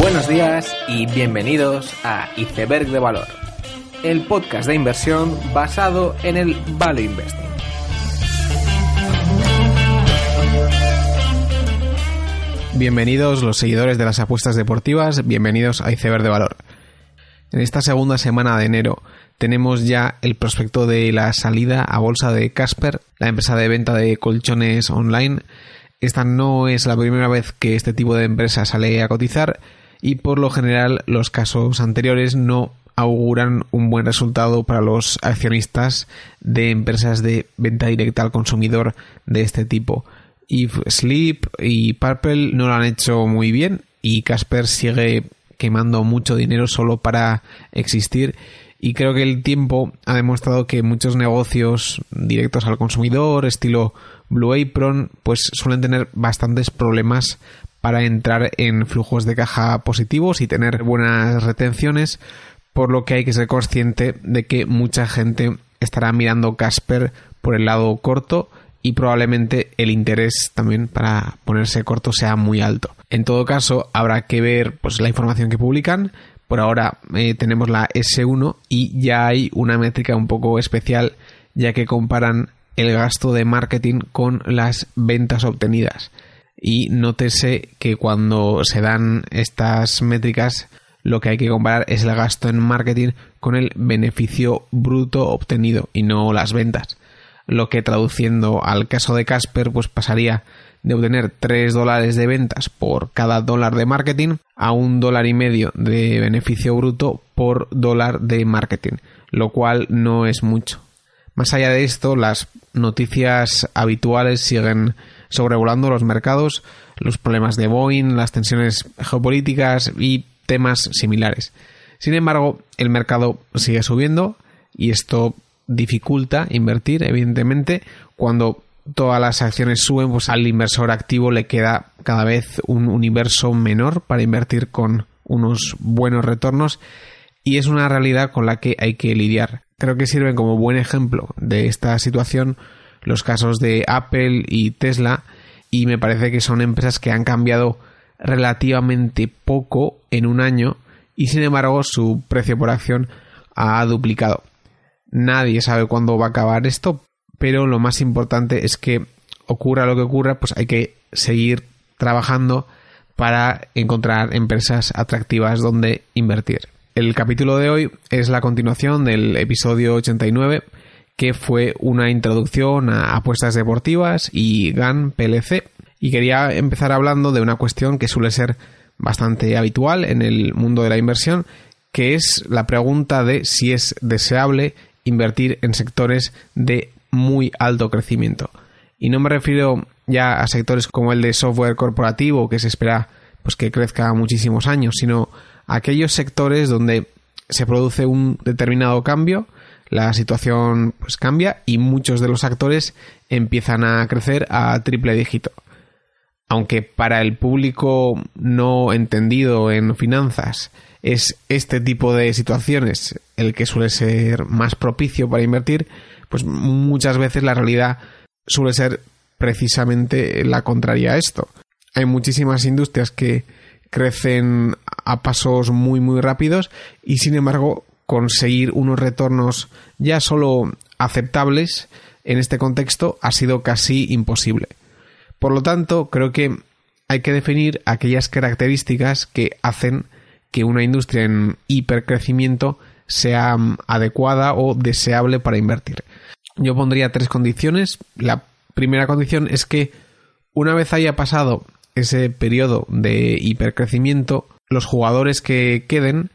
Buenos días y bienvenidos a Iceberg de Valor, el podcast de inversión basado en el Value Investing. Bienvenidos los seguidores de las apuestas deportivas, bienvenidos a Iceberg de Valor. En esta segunda semana de enero tenemos ya el prospecto de la salida a bolsa de Casper, la empresa de venta de colchones online. Esta no es la primera vez que este tipo de empresa sale a cotizar y por lo general los casos anteriores no auguran un buen resultado para los accionistas de empresas de venta directa al consumidor de este tipo. If Sleep y Purple no lo han hecho muy bien y Casper sigue quemando mucho dinero solo para existir y creo que el tiempo ha demostrado que muchos negocios directos al consumidor, estilo Blue Apron, pues suelen tener bastantes problemas para entrar en flujos de caja positivos y tener buenas retenciones, por lo que hay que ser consciente de que mucha gente estará mirando Casper por el lado corto y probablemente el interés también para ponerse corto sea muy alto. En todo caso, habrá que ver pues, la información que publican. Por ahora eh, tenemos la S1 y ya hay una métrica un poco especial ya que comparan el gasto de marketing con las ventas obtenidas. Y nótese que cuando se dan estas métricas lo que hay que comparar es el gasto en marketing con el beneficio bruto obtenido y no las ventas lo que traduciendo al caso de Casper pues pasaría de obtener 3 dólares de ventas por cada dólar de marketing a un dólar y medio de beneficio bruto por dólar de marketing, lo cual no es mucho. Más allá de esto, las noticias habituales siguen sobrevolando los mercados, los problemas de Boeing, las tensiones geopolíticas y temas similares. Sin embargo, el mercado sigue subiendo y esto dificulta invertir, evidentemente, cuando todas las acciones suben, pues al inversor activo le queda cada vez un universo menor para invertir con unos buenos retornos y es una realidad con la que hay que lidiar. Creo que sirven como buen ejemplo de esta situación los casos de Apple y Tesla y me parece que son empresas que han cambiado relativamente poco en un año y sin embargo su precio por acción ha duplicado. Nadie sabe cuándo va a acabar esto, pero lo más importante es que ocurra lo que ocurra, pues hay que seguir trabajando para encontrar empresas atractivas donde invertir. El capítulo de hoy es la continuación del episodio 89, que fue una introducción a apuestas deportivas y GAN PLC. Y quería empezar hablando de una cuestión que suele ser bastante habitual en el mundo de la inversión, que es la pregunta de si es deseable invertir en sectores de muy alto crecimiento. Y no me refiero ya a sectores como el de software corporativo, que se espera pues, que crezca muchísimos años, sino a aquellos sectores donde se produce un determinado cambio, la situación pues cambia y muchos de los actores empiezan a crecer a triple dígito. Aunque para el público no entendido en finanzas es este tipo de situaciones el que suele ser más propicio para invertir, pues muchas veces la realidad suele ser precisamente la contraria a esto. Hay muchísimas industrias que crecen a pasos muy muy rápidos y sin embargo conseguir unos retornos ya solo aceptables en este contexto ha sido casi imposible. Por lo tanto, creo que hay que definir aquellas características que hacen que una industria en hipercrecimiento sea mm, adecuada o deseable para invertir. Yo pondría tres condiciones. La primera condición es que una vez haya pasado ese periodo de hipercrecimiento, los jugadores que queden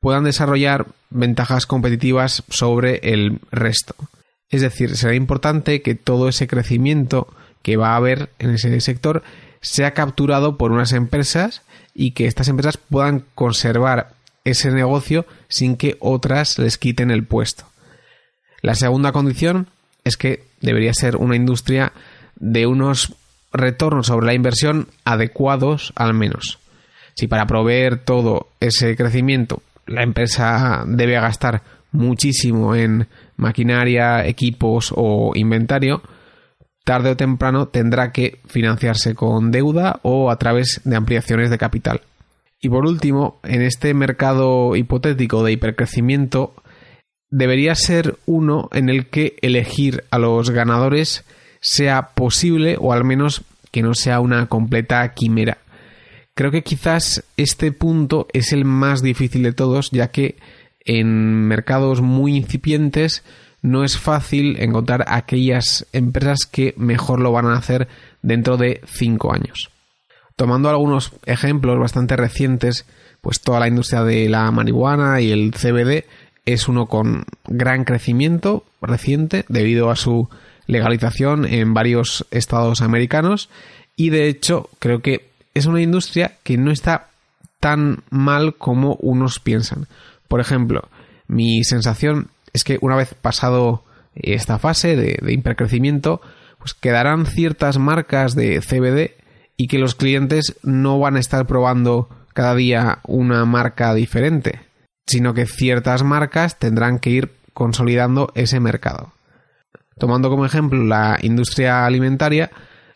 puedan desarrollar ventajas competitivas sobre el resto. Es decir, será importante que todo ese crecimiento que va a haber en ese sector sea capturado por unas empresas y que estas empresas puedan conservar ese negocio sin que otras les quiten el puesto. La segunda condición es que debería ser una industria de unos retornos sobre la inversión adecuados al menos. Si para proveer todo ese crecimiento la empresa debe gastar muchísimo en maquinaria, equipos o inventario, tarde o temprano tendrá que financiarse con deuda o a través de ampliaciones de capital. Y por último, en este mercado hipotético de hipercrecimiento, debería ser uno en el que elegir a los ganadores sea posible o al menos que no sea una completa quimera. Creo que quizás este punto es el más difícil de todos, ya que en mercados muy incipientes no es fácil encontrar aquellas empresas que mejor lo van a hacer dentro de cinco años. Tomando algunos ejemplos bastante recientes, pues toda la industria de la marihuana y el CBD es uno con gran crecimiento reciente debido a su legalización en varios estados americanos y de hecho creo que es una industria que no está tan mal como unos piensan. Por ejemplo, mi sensación es que una vez pasado esta fase de, de hipercrecimiento, pues quedarán ciertas marcas de CBD y que los clientes no van a estar probando cada día una marca diferente, sino que ciertas marcas tendrán que ir consolidando ese mercado. Tomando como ejemplo la industria alimentaria,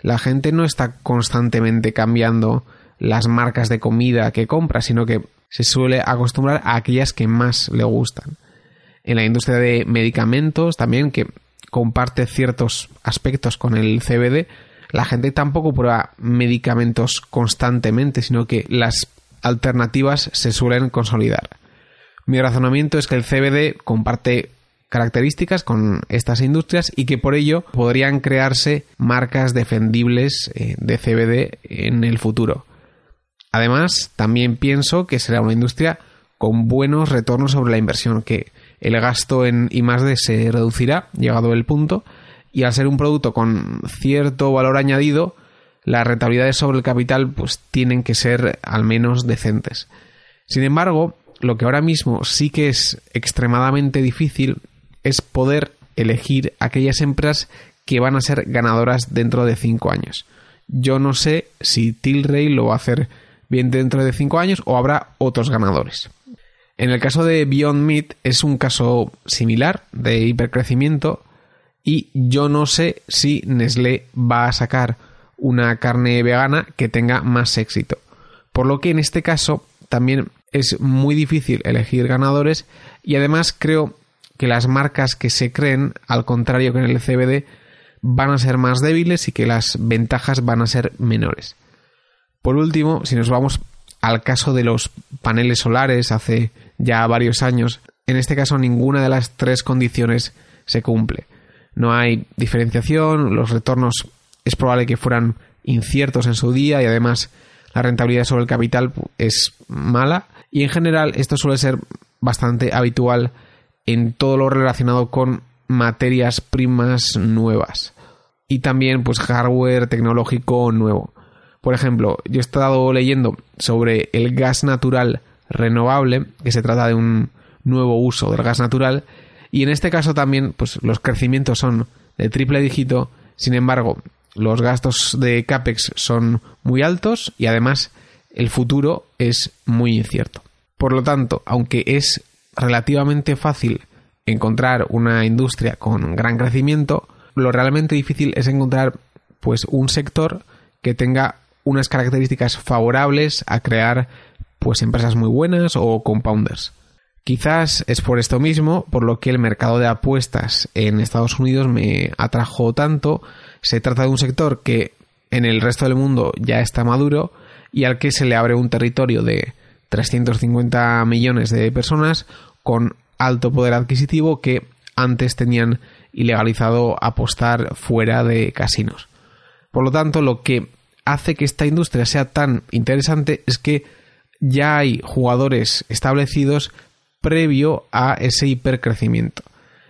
la gente no está constantemente cambiando las marcas de comida que compra, sino que se suele acostumbrar a aquellas que más le gustan. En la industria de medicamentos también, que comparte ciertos aspectos con el CBD, la gente tampoco prueba medicamentos constantemente, sino que las alternativas se suelen consolidar. Mi razonamiento es que el CBD comparte características con estas industrias y que por ello podrían crearse marcas defendibles eh, de CBD en el futuro. Además, también pienso que será una industria con buenos retornos sobre la inversión, que el gasto en I+D se reducirá, llegado el punto, y al ser un producto con cierto valor añadido, las rentabilidades sobre el capital pues tienen que ser al menos decentes. Sin embargo, lo que ahora mismo sí que es extremadamente difícil es poder elegir aquellas empresas que van a ser ganadoras dentro de 5 años. Yo no sé si Tilray lo va a hacer bien dentro de 5 años o habrá otros ganadores. En el caso de Beyond Meat es un caso similar de hipercrecimiento y yo no sé si Nestlé va a sacar una carne vegana que tenga más éxito. Por lo que en este caso también es muy difícil elegir ganadores y además creo que las marcas que se creen, al contrario que en el CBD, van a ser más débiles y que las ventajas van a ser menores. Por último, si nos vamos al caso de los paneles solares hace ya varios años, en este caso ninguna de las tres condiciones se cumple no hay diferenciación, los retornos es probable que fueran inciertos en su día y además la rentabilidad sobre el capital es mala y en general esto suele ser bastante habitual en todo lo relacionado con materias primas nuevas y también pues hardware tecnológico nuevo. Por ejemplo, yo he estado leyendo sobre el gas natural renovable, que se trata de un nuevo uso del gas natural y en este caso también, pues los crecimientos son de triple dígito, sin embargo, los gastos de CAPEX son muy altos y además el futuro es muy incierto. Por lo tanto, aunque es relativamente fácil encontrar una industria con gran crecimiento, lo realmente difícil es encontrar pues un sector que tenga unas características favorables a crear pues empresas muy buenas o compounders. Quizás es por esto mismo por lo que el mercado de apuestas en Estados Unidos me atrajo tanto. Se trata de un sector que en el resto del mundo ya está maduro y al que se le abre un territorio de 350 millones de personas con alto poder adquisitivo que antes tenían ilegalizado apostar fuera de casinos. Por lo tanto, lo que hace que esta industria sea tan interesante es que ya hay jugadores establecidos previo a ese hipercrecimiento.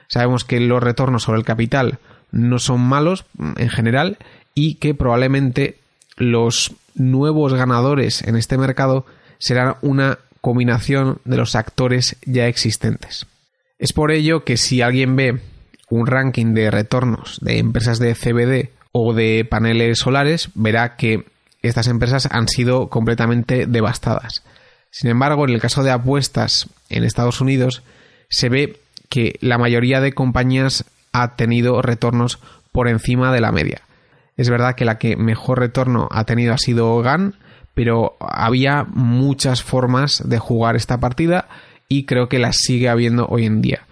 Sabemos que los retornos sobre el capital no son malos mm, en general y que probablemente los nuevos ganadores en este mercado serán una combinación de los actores ya existentes. Es por ello que si alguien ve un ranking de retornos de empresas de CBD o de paneles solares, verá que estas empresas han sido completamente devastadas. Sin embargo, en el caso de apuestas en Estados Unidos, se ve que la mayoría de compañías ha tenido retornos por encima de la media. Es verdad que la que mejor retorno ha tenido ha sido GAN, pero había muchas formas de jugar esta partida y creo que las sigue habiendo hoy en día.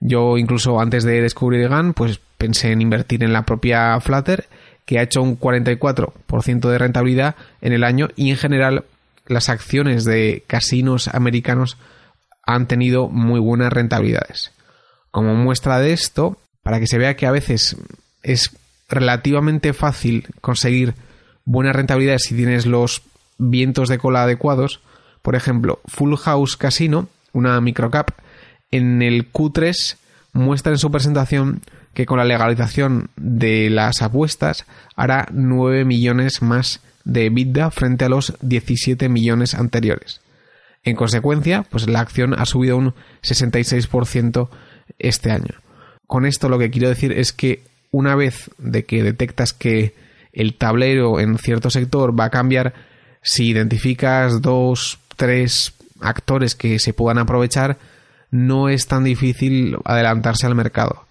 Yo incluso antes de descubrir GAN, pues pensé en invertir en la propia Flutter, que ha hecho un 44% de rentabilidad en el año y en general las acciones de casinos americanos han tenido muy buenas rentabilidades. Como muestra de esto, para que se vea que a veces es relativamente fácil conseguir buenas rentabilidades si tienes los vientos de cola adecuados, por ejemplo, Full House Casino, una microcap, en el Q3 muestra en su presentación que con la legalización de las apuestas hará 9 millones más de EBITDA frente a los 17 millones anteriores. En consecuencia, pues la acción ha subido un 66% este año. Con esto lo que quiero decir es que una vez de que detectas que el tablero en cierto sector va a cambiar, si identificas dos, tres actores que se puedan aprovechar, no es tan difícil adelantarse al mercado.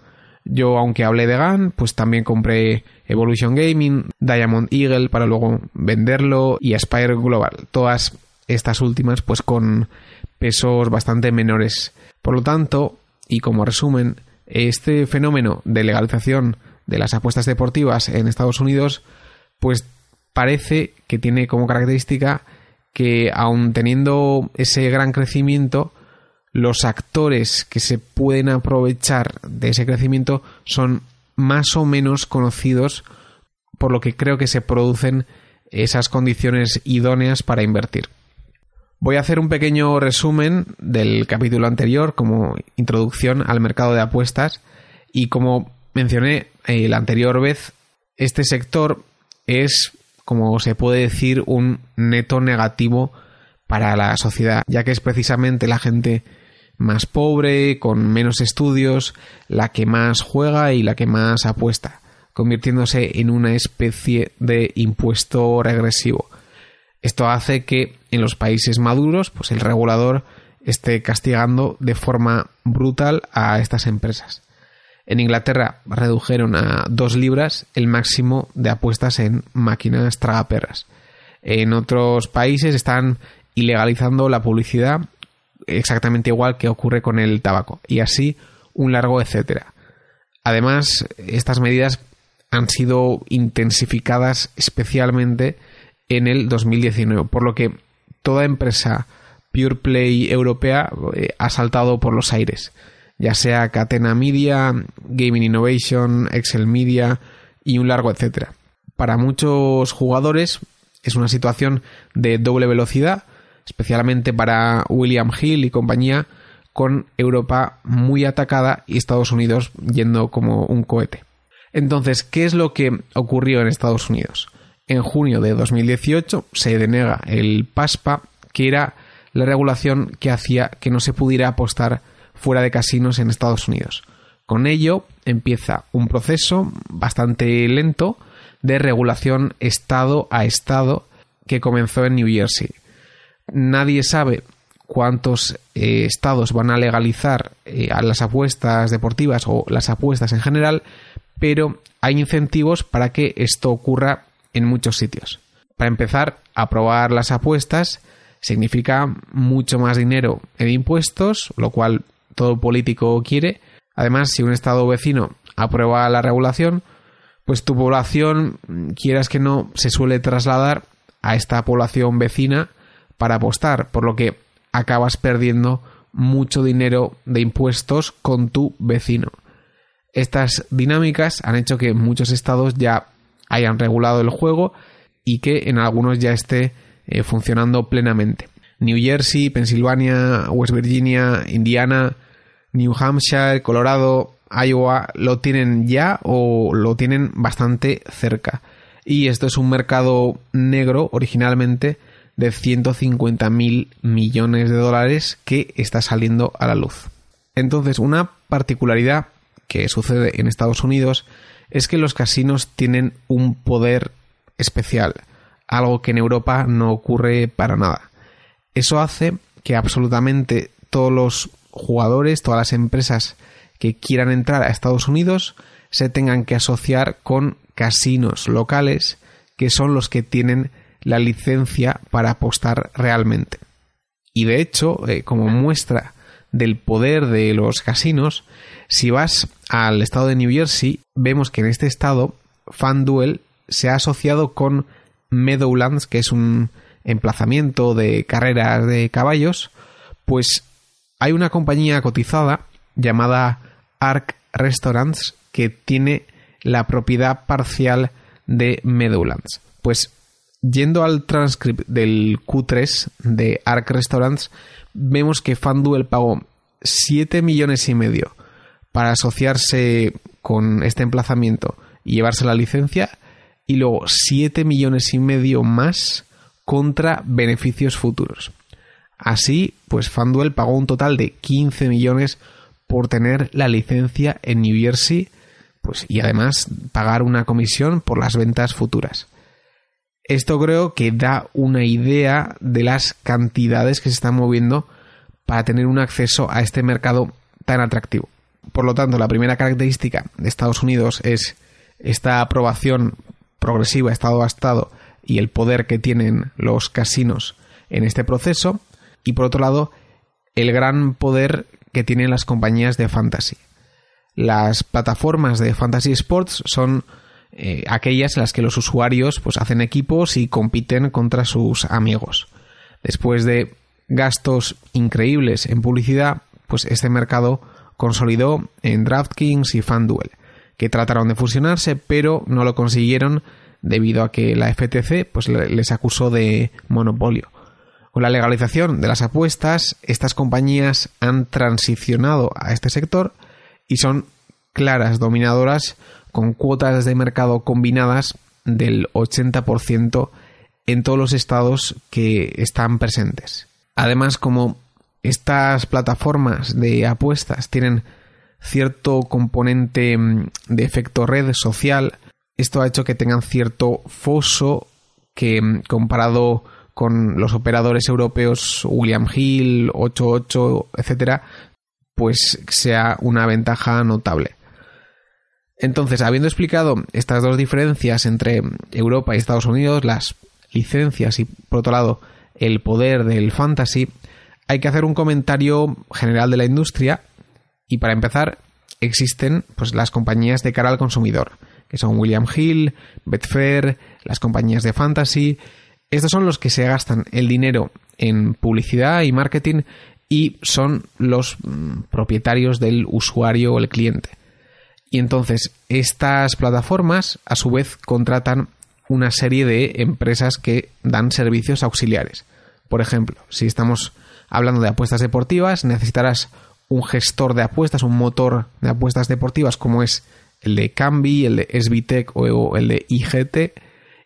Yo, aunque hablé de GAN, pues también compré Evolution Gaming, Diamond Eagle para luego venderlo y Aspire Global. Todas estas últimas pues con pesos bastante menores. Por lo tanto, y como resumen, este fenómeno de legalización de las apuestas deportivas en Estados Unidos pues parece que tiene como característica que aun teniendo ese gran crecimiento, los actores que se pueden aprovechar de ese crecimiento son más o menos conocidos, por lo que creo que se producen esas condiciones idóneas para invertir. Voy a hacer un pequeño resumen del capítulo anterior como introducción al mercado de apuestas y como mencioné la anterior vez, este sector es, como se puede decir, un neto negativo para la sociedad, ya que es precisamente la gente más pobre, con menos estudios, la que más juega y la que más apuesta, convirtiéndose en una especie de impuesto regresivo. Esto hace que en los países maduros, pues el regulador esté castigando de forma brutal a estas empresas. En Inglaterra redujeron a dos libras el máximo de apuestas en máquinas tragaperras. En otros países están ilegalizando la publicidad exactamente igual que ocurre con el tabaco y así un largo etcétera. Además, estas medidas han sido intensificadas especialmente en el 2019, por lo que toda empresa Pure Play europea eh, ha saltado por los aires, ya sea Catena Media, Gaming Innovation, Excel Media y un largo etcétera. Para muchos jugadores es una situación de doble velocidad especialmente para William Hill y compañía, con Europa muy atacada y Estados Unidos yendo como un cohete. Entonces, ¿qué es lo que ocurrió en Estados Unidos? En junio de 2018 se denega el PASPA, que era la regulación que hacía que no se pudiera apostar fuera de casinos en Estados Unidos. Con ello empieza un proceso bastante lento de regulación estado a estado que comenzó en New Jersey nadie sabe cuántos eh, estados van a legalizar eh, a las apuestas deportivas o las apuestas en general, pero hay incentivos para que esto ocurra en muchos sitios. Para empezar, aprobar las apuestas significa mucho más dinero en impuestos, lo cual todo político quiere. Además, si un estado vecino aprueba la regulación, pues tu población, quieras que no, se suele trasladar a esta población vecina para apostar, por lo que acabas perdiendo mucho dinero de impuestos con tu vecino. Estas dinámicas han hecho que muchos estados ya hayan regulado el juego y que en algunos ya esté eh, funcionando plenamente. New Jersey, Pensilvania, West Virginia, Indiana, New Hampshire, Colorado, Iowa lo tienen ya o lo tienen bastante cerca. Y esto es un mercado negro originalmente de 150 mil millones de dólares que está saliendo a la luz. Entonces, una particularidad que sucede en Estados Unidos es que los casinos tienen un poder especial, algo que en Europa no ocurre para nada. Eso hace que absolutamente todos los jugadores, todas las empresas que quieran entrar a Estados Unidos se tengan que asociar con casinos locales que son los que tienen la licencia para apostar realmente. Y de hecho, eh, como muestra del poder de los casinos, si vas al estado de New Jersey, vemos que en este estado FanDuel se ha asociado con Meadowlands, que es un emplazamiento de carreras de caballos, pues hay una compañía cotizada llamada Arc Restaurants que tiene la propiedad parcial de Meadowlands. Pues yendo al transcript del Q3 de Arc Restaurants, vemos que FanDuel pagó 7 millones y medio para asociarse con este emplazamiento y llevarse la licencia y luego 7 millones y medio más contra beneficios futuros. Así, pues FanDuel pagó un total de 15 millones por tener la licencia en New Jersey, pues y además pagar una comisión por las ventas futuras. Esto creo que da una idea de las cantidades que se están moviendo para tener un acceso a este mercado tan atractivo. Por lo tanto, la primera característica de Estados Unidos es esta aprobación progresiva estado a estado y el poder que tienen los casinos en este proceso. Y por otro lado, el gran poder que tienen las compañías de fantasy. Las plataformas de fantasy sports son eh, aquellas en las que los usuarios pues, hacen equipos y compiten contra sus amigos. Después de gastos increíbles en publicidad, pues este mercado consolidó en DraftKings y FanDuel, que trataron de fusionarse, pero no lo consiguieron debido a que la FTC pues, les acusó de monopolio. Con la legalización de las apuestas, estas compañías han transicionado a este sector y son claras dominadoras con cuotas de mercado combinadas del 80% en todos los estados que están presentes. Además, como estas plataformas de apuestas tienen cierto componente mm, de efecto red social, esto ha hecho que tengan cierto foso que mm, comparado con los operadores europeos William Hill, 88, etcétera, pues sea una ventaja notable. Entonces, habiendo explicado estas dos diferencias entre Europa y Estados Unidos, las licencias y por otro lado el poder del fantasy, hay que hacer un comentario general de la industria y para empezar existen pues las compañías de cara al consumidor, que son William Hill, Betfair, las compañías de fantasy. Estos son los que se gastan el dinero en publicidad y marketing y son los mm, propietarios del usuario o el cliente. Y entonces estas plataformas a su vez contratan una serie de empresas que dan servicios auxiliares. Por ejemplo, si estamos hablando de apuestas deportivas, necesitarás un gestor de apuestas, un motor de apuestas deportivas como es el de Cambi, el de SBTech o el de IGT.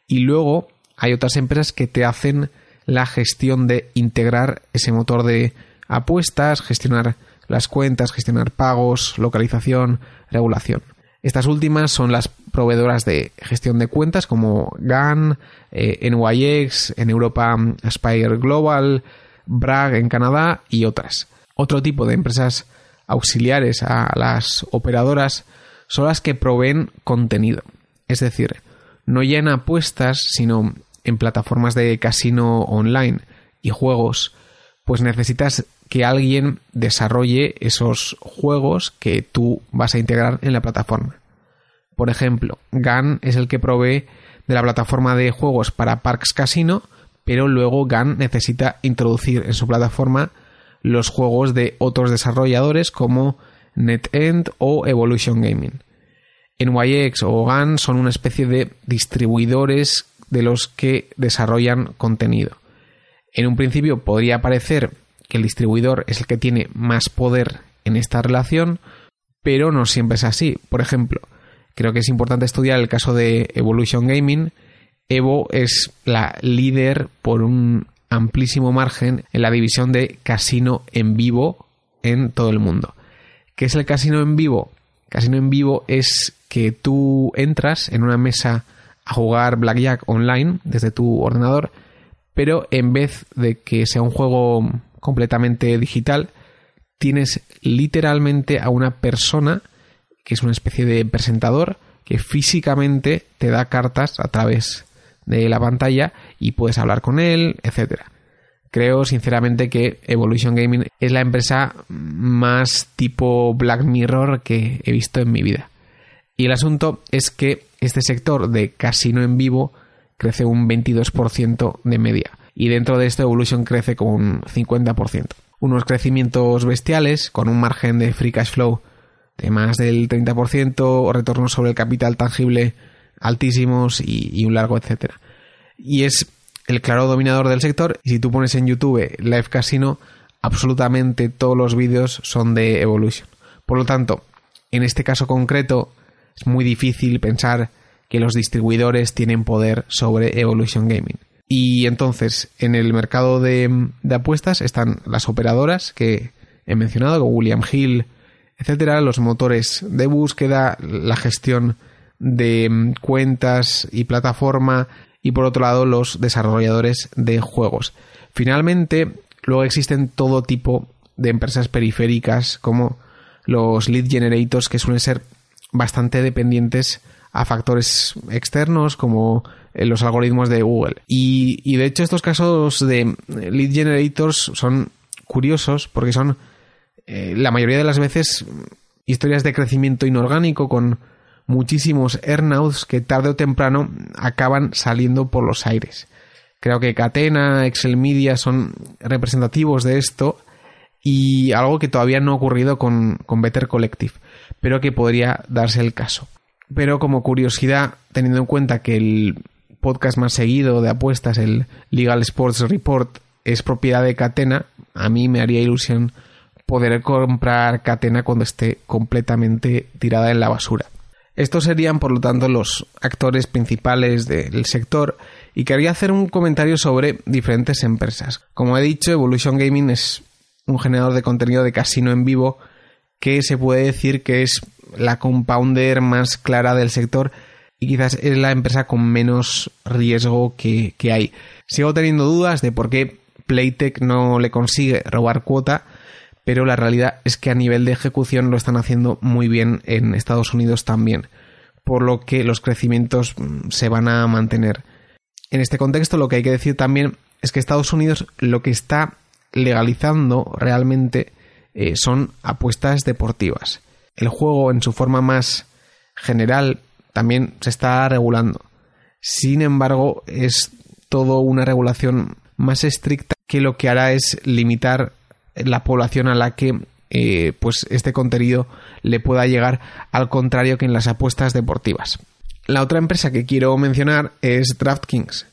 Y luego hay otras empresas que te hacen la gestión de integrar ese motor de apuestas, gestionar las cuentas, gestionar pagos, localización, regulación. Estas últimas son las proveedoras de gestión de cuentas como GAN, eh, NYX, en Europa Aspire Global, Bragg en Canadá y otras. Otro tipo de empresas auxiliares a las operadoras son las que proveen contenido. Es decir, no en apuestas, sino en plataformas de casino online y juegos, pues necesitas que alguien desarrolle esos juegos que tú vas a integrar en la plataforma. Por ejemplo, GAN es el que provee de la plataforma de juegos para Parks Casino, pero luego GAN necesita introducir en su plataforma los juegos de otros desarrolladores como NetEnt o Evolution Gaming. NYX o GAN son una especie de distribuidores de los que desarrollan contenido. En un principio podría parecer que el distribuidor es el que tiene más poder en esta relación, pero no siempre es así. Por ejemplo, creo que es importante estudiar el caso de Evolution Gaming. Evo es la líder por un amplísimo margen en la división de casino en vivo en todo el mundo. ¿Qué es el casino en vivo? Casino en vivo es que tú entras en una mesa a jugar Blackjack online desde tu ordenador, pero en vez de que sea un juego completamente digital, tienes literalmente a una persona que es una especie de presentador que físicamente te da cartas a través de la pantalla y puedes hablar con él, etcétera. Creo sinceramente que Evolution Gaming es la empresa más tipo Black Mirror que he visto en mi vida. Y el asunto es que este sector de casino en vivo crece un 22% de media. Y dentro de esto Evolution crece con un 50%. Unos crecimientos bestiales con un margen de free cash flow de más del 30%, retornos sobre el capital tangible altísimos y, un largo etcétera. Y es el claro dominador del sector. Y si tú pones en YouTube Live Casino, absolutamente todos los vídeos son de Evolution. Por lo tanto, en este caso concreto, es muy difícil pensar que los distribuidores tienen poder sobre Evolution Gaming. Y entonces, en el mercado de, apuestas están las operadoras que he mencionado, como William Hill, etcétera, los motores de búsqueda, la gestión de cuentas y plataforma, y por otro lado los desarrolladores de juegos. Finalmente, luego existen todo tipo de empresas periféricas como los lead generators que suelen ser bastante dependientes a factores externos como eh, los algoritmos de Google. Y, de hecho estos casos de lead generators son curiosos porque son eh, la mayoría de las veces historias de crecimiento inorgánico con muchísimos earnouts que tarde o temprano acaban saliendo por los aires. Creo que Catena, Excel Media son representativos de esto y algo que todavía no ha ocurrido con, con Better Collective, pero que podría darse el caso. Pero como curiosidad, teniendo en cuenta que el podcast más seguido de apuestas, el Legal Sports Report, es propiedad de Catena, a mí me haría ilusión poder comprar Catena cuando esté completamente tirada en la basura. Estos serían, por lo tanto, los actores principales del sector y quería hacer un comentario sobre diferentes empresas. Como he dicho, Evolution Gaming es un generador de contenido de casino en vivo que se puede decir que es la compounder más clara del sector y quizás es la empresa con menos riesgo que, que hay. Sigo teniendo dudas de por qué Playtech no le consigue robar cuota, pero la realidad es que a nivel de ejecución lo están haciendo muy bien en Estados Unidos también, por lo que los crecimientos mm, se van a mantener. En este contexto lo que hay que decir también es que Estados Unidos lo que está legalizando realmente eh, son apuestas deportivas. El juego en su forma más general también se está regulando. Sin embargo, es todo una regulación más estricta que lo que hará es limitar la población a la que eh, pues este contenido le pueda llegar al contrario que en las apuestas deportivas. La otra empresa que quiero mencionar es DraftKings.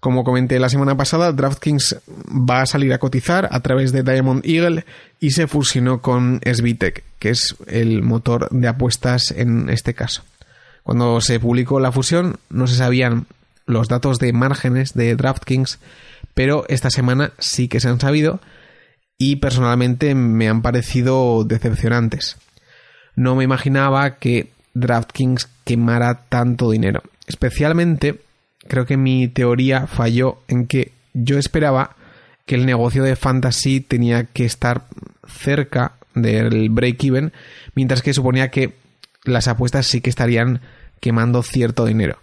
Como comenté la semana pasada, DraftKings va a salir a cotizar a través de Diamond Eagle y se fusionó con SBTech, que es el motor de apuestas en este caso. Cuando se publicó la fusión no se sabían los datos de márgenes de DraftKings, pero esta semana sí que se han sabido y personalmente me han parecido decepcionantes. No me imaginaba que DraftKings quemara tanto dinero. Especialmente creo que mi teoría falló en que yo esperaba que el negocio de fantasy tenía que estar cerca del break-even, mientras que suponía que las apuestas sí que estarían quemando cierto dinero.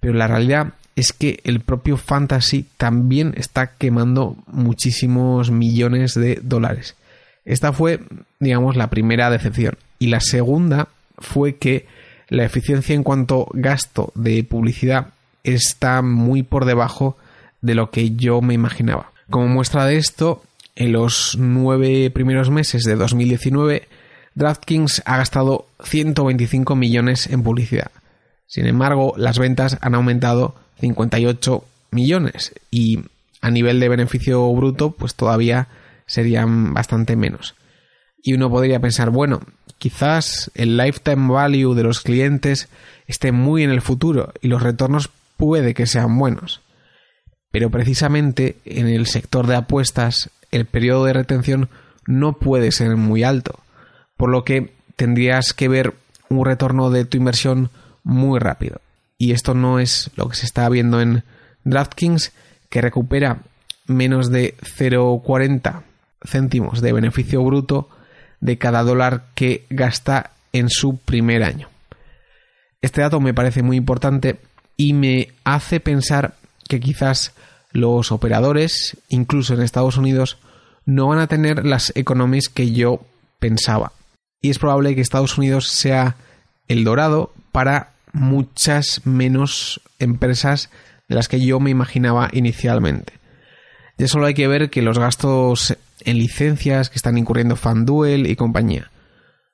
Pero la realidad es que el propio Fantasy también está quemando muchísimos millones de dólares. Esta fue, digamos, la primera decepción. Y la segunda fue que la eficiencia en cuanto gasto de publicidad está muy por debajo de lo que yo me imaginaba. Como muestra de esto, en los nueve primeros meses de 2019, DraftKings ha gastado 125 millones en publicidad. Sin embargo, las ventas han aumentado 58 millones y a nivel de beneficio bruto pues todavía serían bastante menos. Y uno podría pensar, bueno, quizás el lifetime value de los clientes esté muy en el futuro y los retornos puede que sean buenos. Pero precisamente en el sector de apuestas el periodo de retención no puede ser muy alto, por lo que tendrías que ver un retorno de tu inversión muy rápido y esto no es lo que se está viendo en DraftKings, que recupera menos de 0,40 céntimos de beneficio bruto de cada dólar que gasta en su primer año. Este dato me parece muy importante y me hace pensar que quizás los operadores, incluso en Estados Unidos, no van a tener las economies que yo pensaba. Y es probable que Estados Unidos sea el dorado para muchas menos empresas de las que yo me imaginaba inicialmente. Ya solo hay que ver que los gastos en licencias que están incurriendo FanDuel y compañía.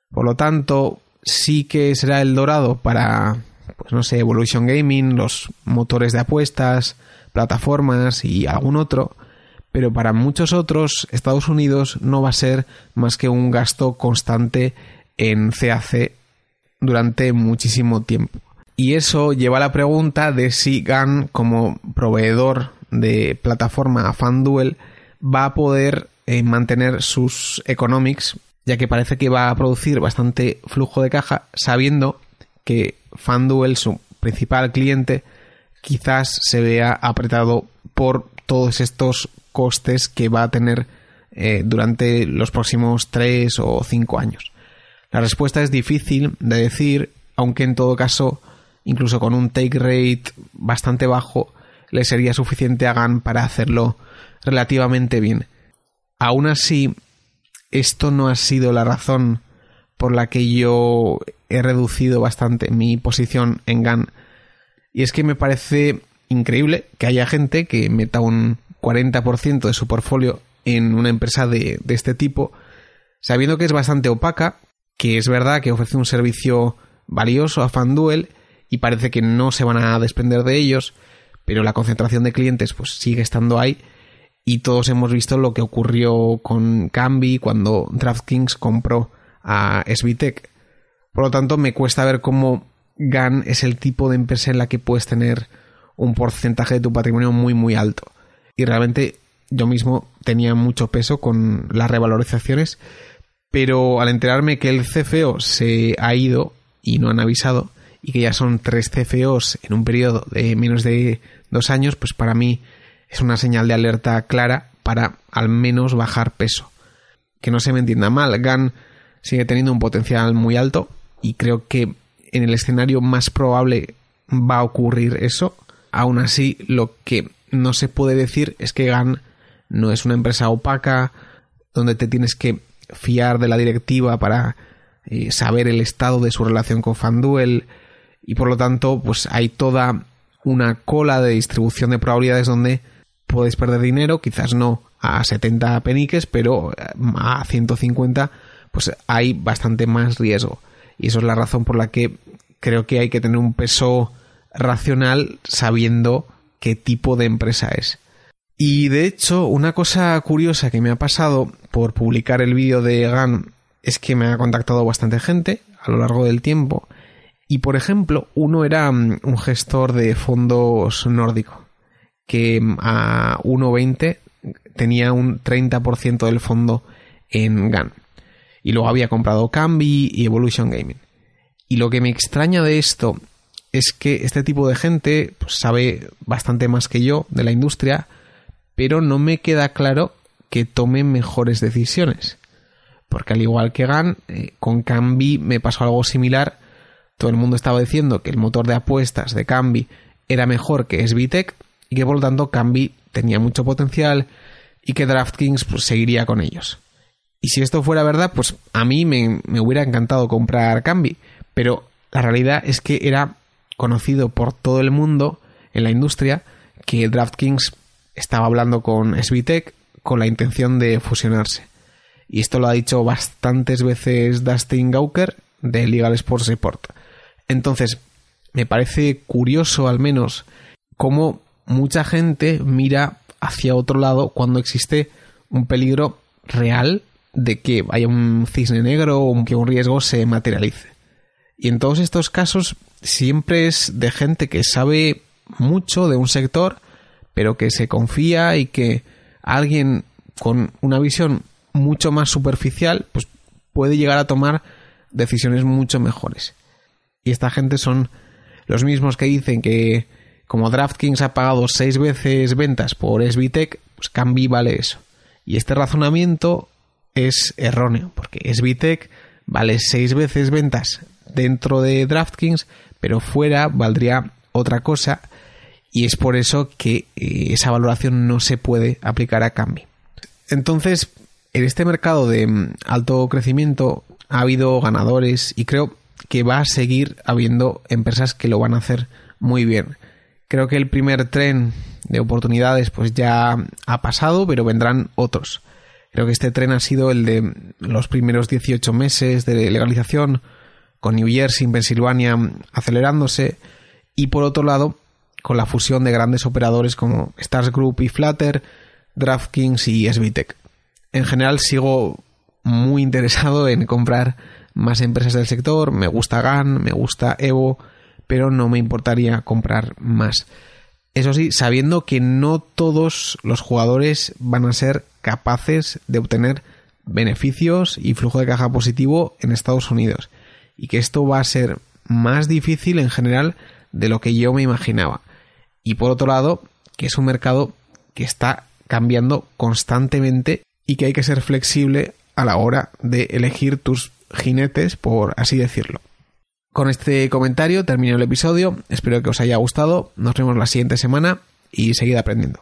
Por lo tanto, sí que será el dorado para, pues no sé, Evolution Gaming, los motores de apuestas, plataformas y algún otro, pero para muchos otros Estados Unidos no va a ser más que un gasto constante en CAC durante muchísimo tiempo. Y eso lleva a la pregunta de si GAN como proveedor de plataforma FanDuel va a poder eh, mantener sus economics, ya que parece que va a producir bastante flujo de caja, sabiendo que FanDuel, su principal cliente, quizás se vea apretado por todos estos costes que va a tener eh, durante los próximos tres o cinco años. La respuesta es difícil de decir, aunque en todo caso incluso con un take rate bastante bajo, le sería suficiente a GAN para hacerlo relativamente bien. Aún así, esto no ha sido la razón por la que yo he reducido bastante mi posición en GAN. Y es que me parece increíble que haya gente que meta un 40% de su portfolio en una empresa de, este tipo, sabiendo que es bastante opaca, que es verdad que ofrece un servicio valioso a FanDuel y parece que no se van a desprender de ellos, pero la concentración de clientes pues sigue estando ahí y todos hemos visto lo que ocurrió con Cambi cuando DraftKings compró a SBTech. Por lo tanto, me cuesta ver cómo GAN es el tipo de empresa en la que puedes tener un porcentaje de tu patrimonio muy muy alto. Y realmente yo mismo tenía mucho peso con las revalorizaciones, pero al enterarme que el CFO se ha ido y no han avisado, y que ya son tres CFOs en un periodo de menos de dos años, pues para mí es una señal de alerta clara para al menos bajar peso. Que no se me entienda mal, GAN sigue teniendo un potencial muy alto y creo que en el escenario más probable va a ocurrir eso. Aún así, lo que no se puede decir es que GAN no es una empresa opaca donde te tienes que fiar de la directiva para eh, saber el estado de su relación con FanDuel y por lo tanto pues hay toda una cola de distribución de probabilidades donde puedes perder dinero, quizás no a 70 peniques, pero eh, a 150 pues hay bastante más riesgo. Y eso es la razón por la que creo que hay que tener un peso racional sabiendo qué tipo de empresa es. Y de hecho, una cosa curiosa que me ha pasado por publicar el vídeo de GAN es que me ha contactado bastante gente a lo largo del tiempo y por ejemplo, uno era mm, un gestor de fondos nórdico, que mm, a 1.20 tenía un 30% del fondo en GAN. Y luego había comprado Cambi y Evolution Gaming. Y lo que me extraña de esto es que este tipo de gente pues, sabe bastante más que yo de la industria, pero no me queda claro que tome mejores decisiones. Porque al igual que GAN, eh, con Cambi me pasó algo similar todo el mundo estaba diciendo que el motor de apuestas de Cambi era mejor que SBTech y que por lo tanto Cambi tenía mucho potencial y que DraftKings pues, seguiría con ellos. Y si esto fuera verdad, pues a mí me, hubiera encantado comprar Cambi, pero la realidad es que era conocido por todo el mundo en la industria que DraftKings estaba hablando con SBTech con la intención de fusionarse. Y esto lo ha dicho bastantes veces Dustin Gauker de Legal Sports Report. Entonces, me parece curioso al menos cómo mucha gente mira hacia otro lado cuando existe un peligro real de que haya un cisne negro o que un riesgo se materialice. Y en todos estos casos siempre es de gente que sabe mucho de un sector, pero que se confía y que alguien con una visión mucho más superficial pues puede llegar a tomar decisiones mucho mejores. Y esta gente son los mismos que dicen que como DraftKings ha pagado seis veces ventas por SBTech, pues Cambi vale eso. Y este razonamiento es erróneo, porque SBTech vale seis veces ventas dentro de DraftKings, pero fuera valdría otra cosa y es por eso que eh, esa valoración no se puede aplicar a Cambi. Entonces, en este mercado de mm, alto crecimiento ha habido ganadores y creo que va a seguir habiendo empresas que lo van a hacer muy bien. Creo que el primer tren de oportunidades pues ya ha pasado, pero vendrán otros. Creo que este tren ha sido el de los primeros 18 meses de legalización, con New Jersey Pensilvania acelerándose, y por otro lado, con la fusión de grandes operadores como Stars Group y Flutter, DraftKings y SBTech. En general sigo muy interesado en comprar más empresas del sector, me gusta GAN, me gusta Evo, pero no me importaría comprar más. Eso sí, sabiendo que no todos los jugadores van a ser capaces de obtener beneficios y flujo de caja positivo en Estados Unidos y que esto va a ser más difícil en general de lo que yo me imaginaba. Y por otro lado, que es un mercado que está cambiando constantemente y que hay que ser flexible a la hora de elegir tus jinetes, por así decirlo. Con este comentario termino el episodio, espero que os haya gustado, nos vemos la siguiente semana y seguid aprendiendo.